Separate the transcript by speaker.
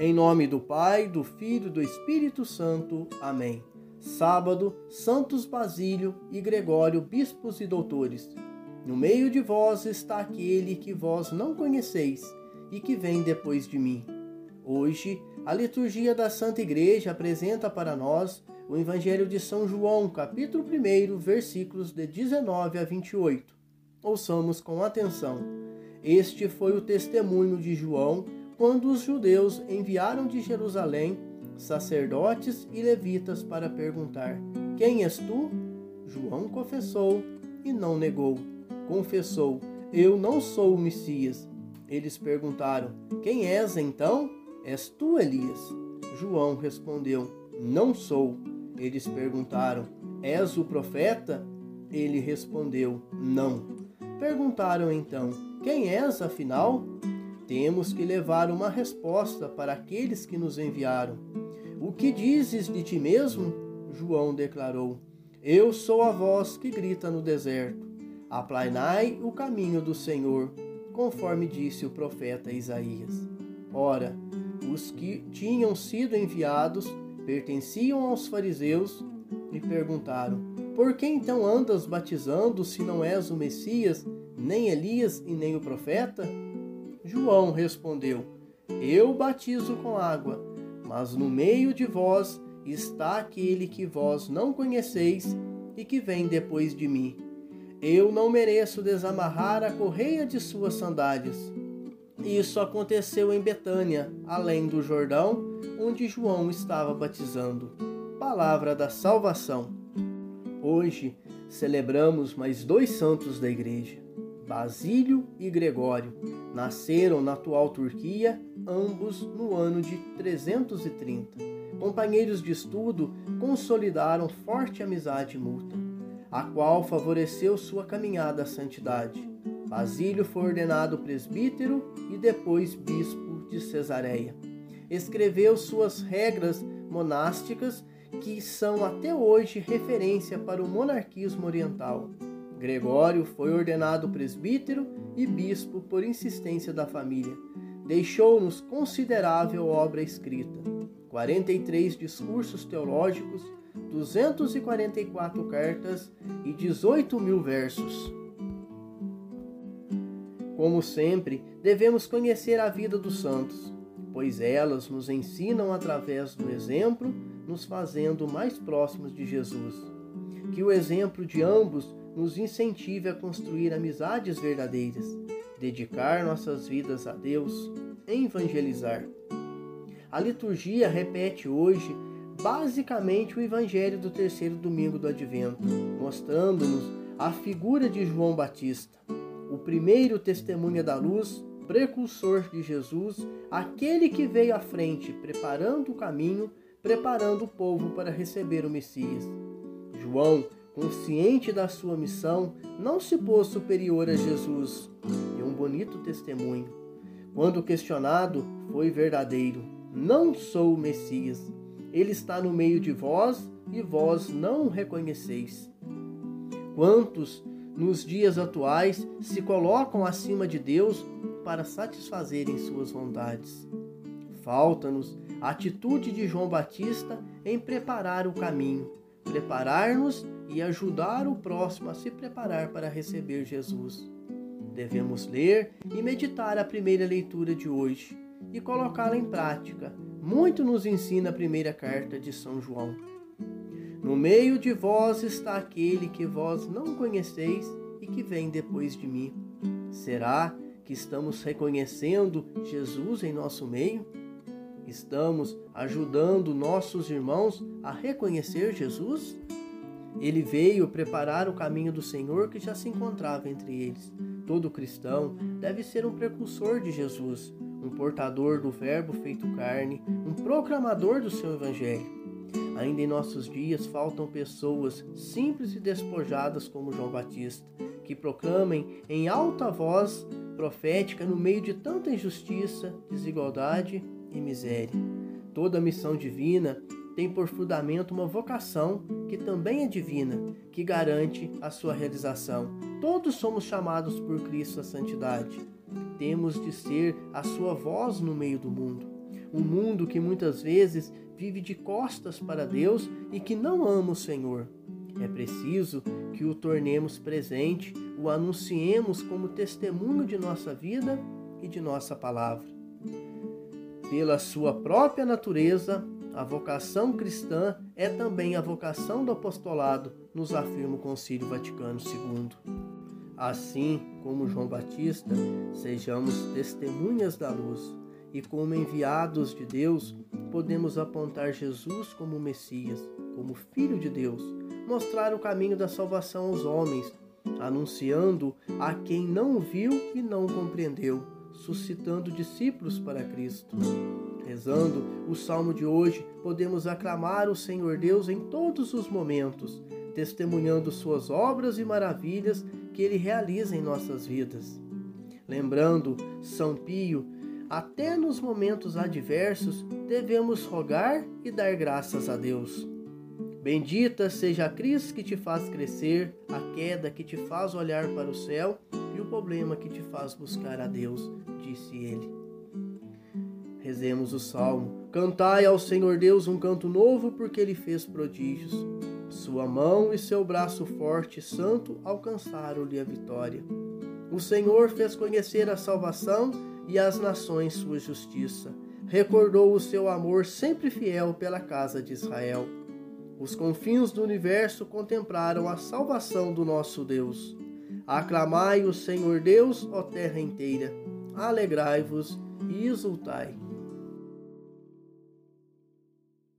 Speaker 1: Em nome do Pai, do Filho e do Espírito Santo. Amém. Sábado, Santos Basílio e Gregório, bispos e doutores. No meio de vós está aquele que vós não conheceis e que vem depois de mim. Hoje, a liturgia da Santa Igreja apresenta para nós o Evangelho de São João, capítulo 1, versículos de 19 a 28. Ouçamos com atenção. Este foi o testemunho de João quando os judeus enviaram de Jerusalém sacerdotes e levitas para perguntar: Quem és tu? João confessou e não negou. Confessou: Eu não sou o Messias. Eles perguntaram: Quem és então? És tu Elias? João respondeu: Não sou. Eles perguntaram: És o profeta? Ele respondeu: Não. Perguntaram então: Quem és afinal? Temos que levar uma resposta para aqueles que nos enviaram. O que dizes de ti mesmo? João declarou: Eu sou a voz que grita no deserto. Aplainai o caminho do Senhor, conforme disse o profeta Isaías. Ora, os que tinham sido enviados pertenciam aos fariseus e perguntaram: Por que então andas batizando se não és o Messias, nem Elias e nem o profeta? João respondeu: Eu batizo com água, mas no meio de vós está aquele que vós não conheceis e que vem depois de mim. Eu não mereço desamarrar a correia de suas sandálias. Isso aconteceu em Betânia, além do Jordão, onde João estava batizando. Palavra da salvação. Hoje celebramos mais dois santos da igreja. Basílio e Gregório nasceram na atual Turquia, ambos no ano de 330. Companheiros de estudo, consolidaram forte amizade mútua, a qual favoreceu sua caminhada à santidade. Basílio foi ordenado presbítero e depois bispo de Cesareia. Escreveu suas regras monásticas que são até hoje referência para o monarquismo oriental. Gregório foi ordenado presbítero e bispo por insistência da família. Deixou-nos considerável obra escrita: 43 discursos teológicos, 244 cartas e 18 mil versos. Como sempre, devemos conhecer a vida dos santos, pois elas nos ensinam através do exemplo, nos fazendo mais próximos de Jesus. Que o exemplo de ambos nos incentive a construir amizades verdadeiras, dedicar nossas vidas a Deus, evangelizar. A liturgia repete hoje basicamente o evangelho do terceiro domingo do advento, mostrando-nos a figura de João Batista, o primeiro testemunha da luz, precursor de Jesus, aquele que veio à frente, preparando o caminho, preparando o povo para receber o Messias. João consciente da sua missão, não se pôs superior a Jesus. E um bonito testemunho. Quando questionado, foi verdadeiro. Não sou o Messias. Ele está no meio de vós e vós não o reconheceis. Quantos, nos dias atuais, se colocam acima de Deus para satisfazerem suas vontades? Falta-nos a atitude de João Batista em preparar o caminho, preparar-nos e ajudar o próximo a se preparar para receber Jesus. Devemos ler e meditar a primeira leitura de hoje e colocá-la em prática. Muito nos ensina a primeira carta de São João. No meio de vós está aquele que vós não conheceis e que vem depois de mim. Será que estamos reconhecendo Jesus em nosso meio? Estamos ajudando nossos irmãos a reconhecer Jesus? Ele veio preparar o caminho do Senhor que já se encontrava entre eles. Todo cristão deve ser um precursor de Jesus, um portador do Verbo feito carne, um proclamador do seu Evangelho. Ainda em nossos dias faltam pessoas simples e despojadas como João Batista, que proclamem em alta voz profética no meio de tanta injustiça, desigualdade e miséria. Toda missão divina tem por fundamento uma vocação que também é divina, que garante a sua realização. Todos somos chamados por Cristo à santidade. Temos de ser a sua voz no meio do mundo. Um mundo que muitas vezes vive de costas para Deus e que não ama o Senhor. É preciso que o tornemos presente, o anunciemos como testemunho de nossa vida e de nossa palavra. Pela sua própria natureza, a vocação cristã é também a vocação do apostolado, nos afirma o Concílio Vaticano II. Assim como João Batista, sejamos testemunhas da luz e, como enviados de Deus, podemos apontar Jesus como Messias, como Filho de Deus, mostrar o caminho da salvação aos homens, anunciando a quem não viu e não compreendeu, suscitando discípulos para Cristo. Rezando o salmo de hoje, podemos aclamar o Senhor Deus em todos os momentos, testemunhando suas obras e maravilhas que ele realiza em nossas vidas. Lembrando São Pio, até nos momentos adversos devemos rogar e dar graças a Deus. Bendita seja a crise que te faz crescer, a queda que te faz olhar para o céu e o problema que te faz buscar a Deus, disse ele. Rezemos o salmo. Cantai ao Senhor Deus um canto novo, porque ele fez prodígios. Sua mão e seu braço forte e santo alcançaram-lhe a vitória. O Senhor fez conhecer a salvação e às nações sua justiça. Recordou o seu amor sempre fiel pela casa de Israel. Os confins do universo contemplaram a salvação do nosso Deus. Aclamai o Senhor Deus, ó terra inteira. Alegrai-vos e exultai.